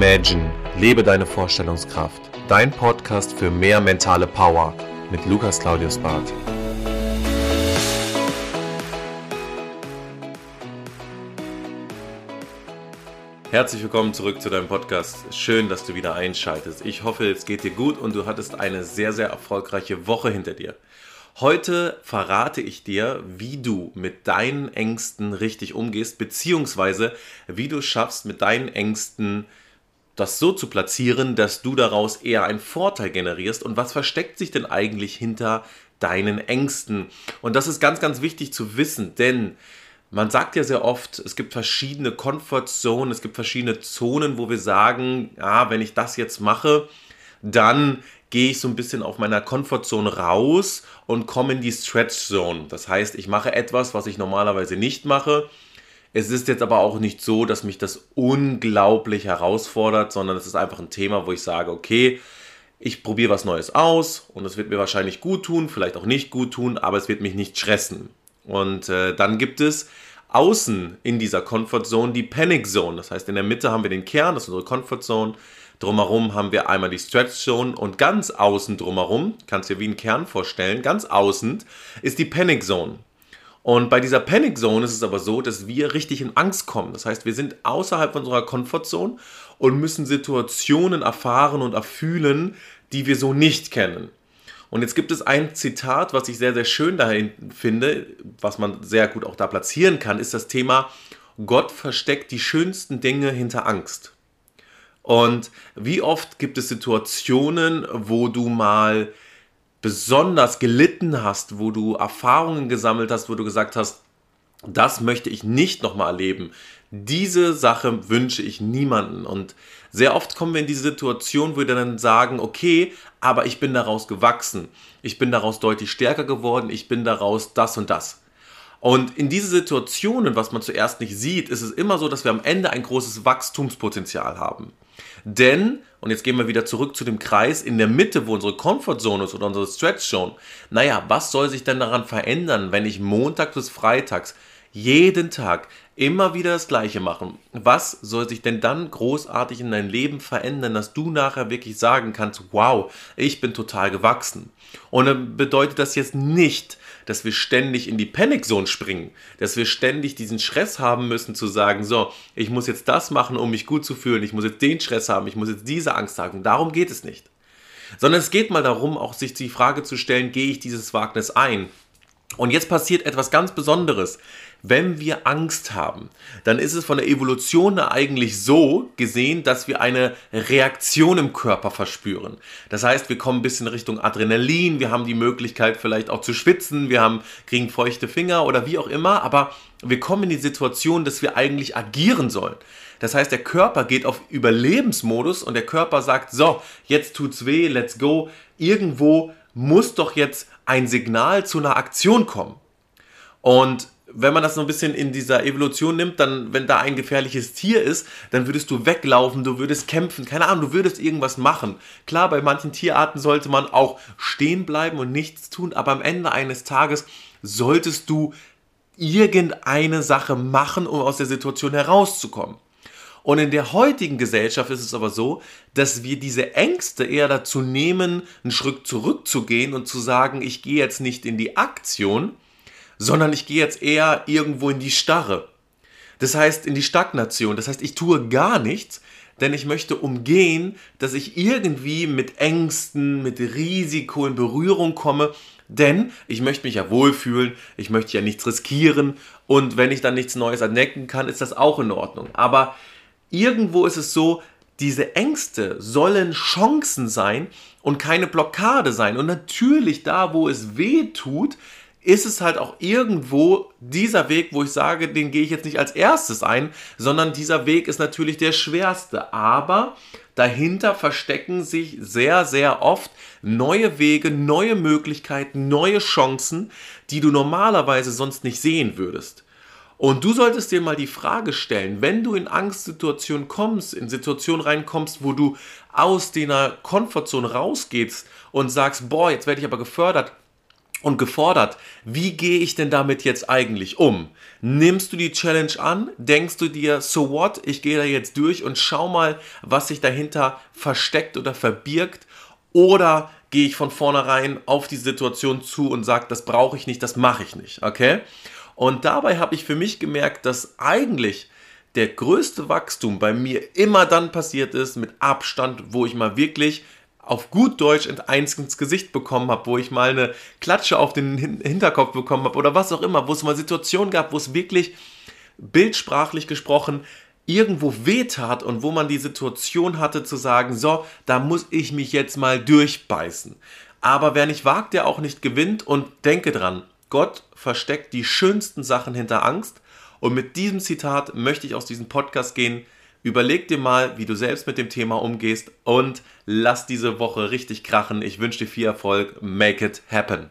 Imagine, lebe deine Vorstellungskraft. Dein Podcast für mehr mentale Power mit Lukas Claudius Barth. Herzlich willkommen zurück zu deinem Podcast. Schön, dass du wieder einschaltest. Ich hoffe, es geht dir gut und du hattest eine sehr, sehr erfolgreiche Woche hinter dir. Heute verrate ich dir, wie du mit deinen Ängsten richtig umgehst, beziehungsweise wie du schaffst, mit deinen Ängsten das so zu platzieren, dass du daraus eher einen Vorteil generierst. Und was versteckt sich denn eigentlich hinter deinen Ängsten? Und das ist ganz, ganz wichtig zu wissen, denn man sagt ja sehr oft, es gibt verschiedene Comfort Zonen, es gibt verschiedene Zonen, wo wir sagen, ja, wenn ich das jetzt mache, dann gehe ich so ein bisschen auf meiner Comfortzone raus und komme in die Stretch Zone. Das heißt, ich mache etwas, was ich normalerweise nicht mache. Es ist jetzt aber auch nicht so, dass mich das unglaublich herausfordert, sondern es ist einfach ein Thema, wo ich sage, okay, ich probiere was Neues aus und es wird mir wahrscheinlich gut tun, vielleicht auch nicht gut tun, aber es wird mich nicht stressen. Und äh, dann gibt es außen in dieser Comfort Zone die Panic Zone. Das heißt, in der Mitte haben wir den Kern, das ist unsere Comfort Zone. Drumherum haben wir einmal die Stretch Zone und ganz außen drumherum, kannst du dir wie einen Kern vorstellen, ganz außen ist die Panic Zone. Und bei dieser Panic Zone ist es aber so, dass wir richtig in Angst kommen. Das heißt, wir sind außerhalb unserer Comfort Zone und müssen Situationen erfahren und erfühlen, die wir so nicht kennen. Und jetzt gibt es ein Zitat, was ich sehr, sehr schön dahin finde, was man sehr gut auch da platzieren kann, ist das Thema, Gott versteckt die schönsten Dinge hinter Angst. Und wie oft gibt es Situationen, wo du mal besonders gelitten hast, wo du Erfahrungen gesammelt hast, wo du gesagt hast, das möchte ich nicht nochmal erleben. Diese Sache wünsche ich niemanden. Und sehr oft kommen wir in diese Situation, wo wir dann sagen, okay, aber ich bin daraus gewachsen. Ich bin daraus deutlich stärker geworden. Ich bin daraus das und das. Und in diese Situationen, was man zuerst nicht sieht, ist es immer so, dass wir am Ende ein großes Wachstumspotenzial haben. Denn, und jetzt gehen wir wieder zurück zu dem Kreis, in der Mitte, wo unsere Comfortzone ist oder unsere Stretch Zone, naja, was soll sich denn daran verändern, wenn ich Montag bis Freitags jeden Tag immer wieder das Gleiche machen. Was soll sich denn dann großartig in deinem Leben verändern, dass du nachher wirklich sagen kannst, wow, ich bin total gewachsen. Und dann bedeutet das jetzt nicht, dass wir ständig in die Panic Zone springen, dass wir ständig diesen Stress haben müssen zu sagen, so, ich muss jetzt das machen, um mich gut zu fühlen, ich muss jetzt den Stress haben, ich muss jetzt diese Angst haben. Darum geht es nicht. Sondern es geht mal darum, auch sich die Frage zu stellen, gehe ich dieses Wagnis ein? Und jetzt passiert etwas ganz Besonderes. Wenn wir Angst haben, dann ist es von der Evolution eigentlich so gesehen, dass wir eine Reaktion im Körper verspüren. Das heißt, wir kommen ein bisschen Richtung Adrenalin, wir haben die Möglichkeit vielleicht auch zu schwitzen, wir haben, kriegen feuchte Finger oder wie auch immer, aber wir kommen in die Situation, dass wir eigentlich agieren sollen. Das heißt, der Körper geht auf Überlebensmodus und der Körper sagt, so, jetzt tut's weh, let's go. Irgendwo muss doch jetzt ein Signal zu einer Aktion kommen. Und wenn man das so ein bisschen in dieser Evolution nimmt, dann, wenn da ein gefährliches Tier ist, dann würdest du weglaufen, du würdest kämpfen, keine Ahnung, du würdest irgendwas machen. Klar, bei manchen Tierarten sollte man auch stehen bleiben und nichts tun, aber am Ende eines Tages solltest du irgendeine Sache machen, um aus der Situation herauszukommen. Und in der heutigen Gesellschaft ist es aber so, dass wir diese Ängste eher dazu nehmen, einen Schritt zurückzugehen und zu sagen, ich gehe jetzt nicht in die Aktion, sondern ich gehe jetzt eher irgendwo in die Starre. Das heißt, in die Stagnation. Das heißt, ich tue gar nichts, denn ich möchte umgehen, dass ich irgendwie mit Ängsten, mit Risiko in Berührung komme, denn ich möchte mich ja wohlfühlen, ich möchte ja nichts riskieren und wenn ich dann nichts Neues entdecken kann, ist das auch in Ordnung. Aber irgendwo ist es so, diese Ängste sollen Chancen sein und keine Blockade sein. Und natürlich da, wo es weh tut, ist es halt auch irgendwo dieser Weg, wo ich sage, den gehe ich jetzt nicht als erstes ein, sondern dieser Weg ist natürlich der schwerste. Aber dahinter verstecken sich sehr, sehr oft neue Wege, neue Möglichkeiten, neue Chancen, die du normalerweise sonst nicht sehen würdest. Und du solltest dir mal die Frage stellen, wenn du in Angstsituationen kommst, in Situationen reinkommst, wo du aus deiner Komfortzone rausgehst und sagst, boah, jetzt werde ich aber gefördert, und gefordert, wie gehe ich denn damit jetzt eigentlich um? Nimmst du die Challenge an? Denkst du dir, so what, ich gehe da jetzt durch und schau mal, was sich dahinter versteckt oder verbirgt? Oder gehe ich von vornherein auf die Situation zu und sage, das brauche ich nicht, das mache ich nicht, okay? Und dabei habe ich für mich gemerkt, dass eigentlich der größte Wachstum bei mir immer dann passiert ist, mit Abstand, wo ich mal wirklich auf gut Deutsch eins ins Gesicht bekommen habe, wo ich mal eine Klatsche auf den Hinterkopf bekommen habe oder was auch immer, wo es mal Situationen gab, wo es wirklich bildsprachlich gesprochen irgendwo wehtat und wo man die Situation hatte zu sagen, so, da muss ich mich jetzt mal durchbeißen. Aber wer nicht wagt, der auch nicht gewinnt und denke dran, Gott versteckt die schönsten Sachen hinter Angst und mit diesem Zitat möchte ich aus diesem Podcast gehen. Überleg dir mal, wie du selbst mit dem Thema umgehst und lass diese Woche richtig krachen. Ich wünsche dir viel Erfolg. Make it happen.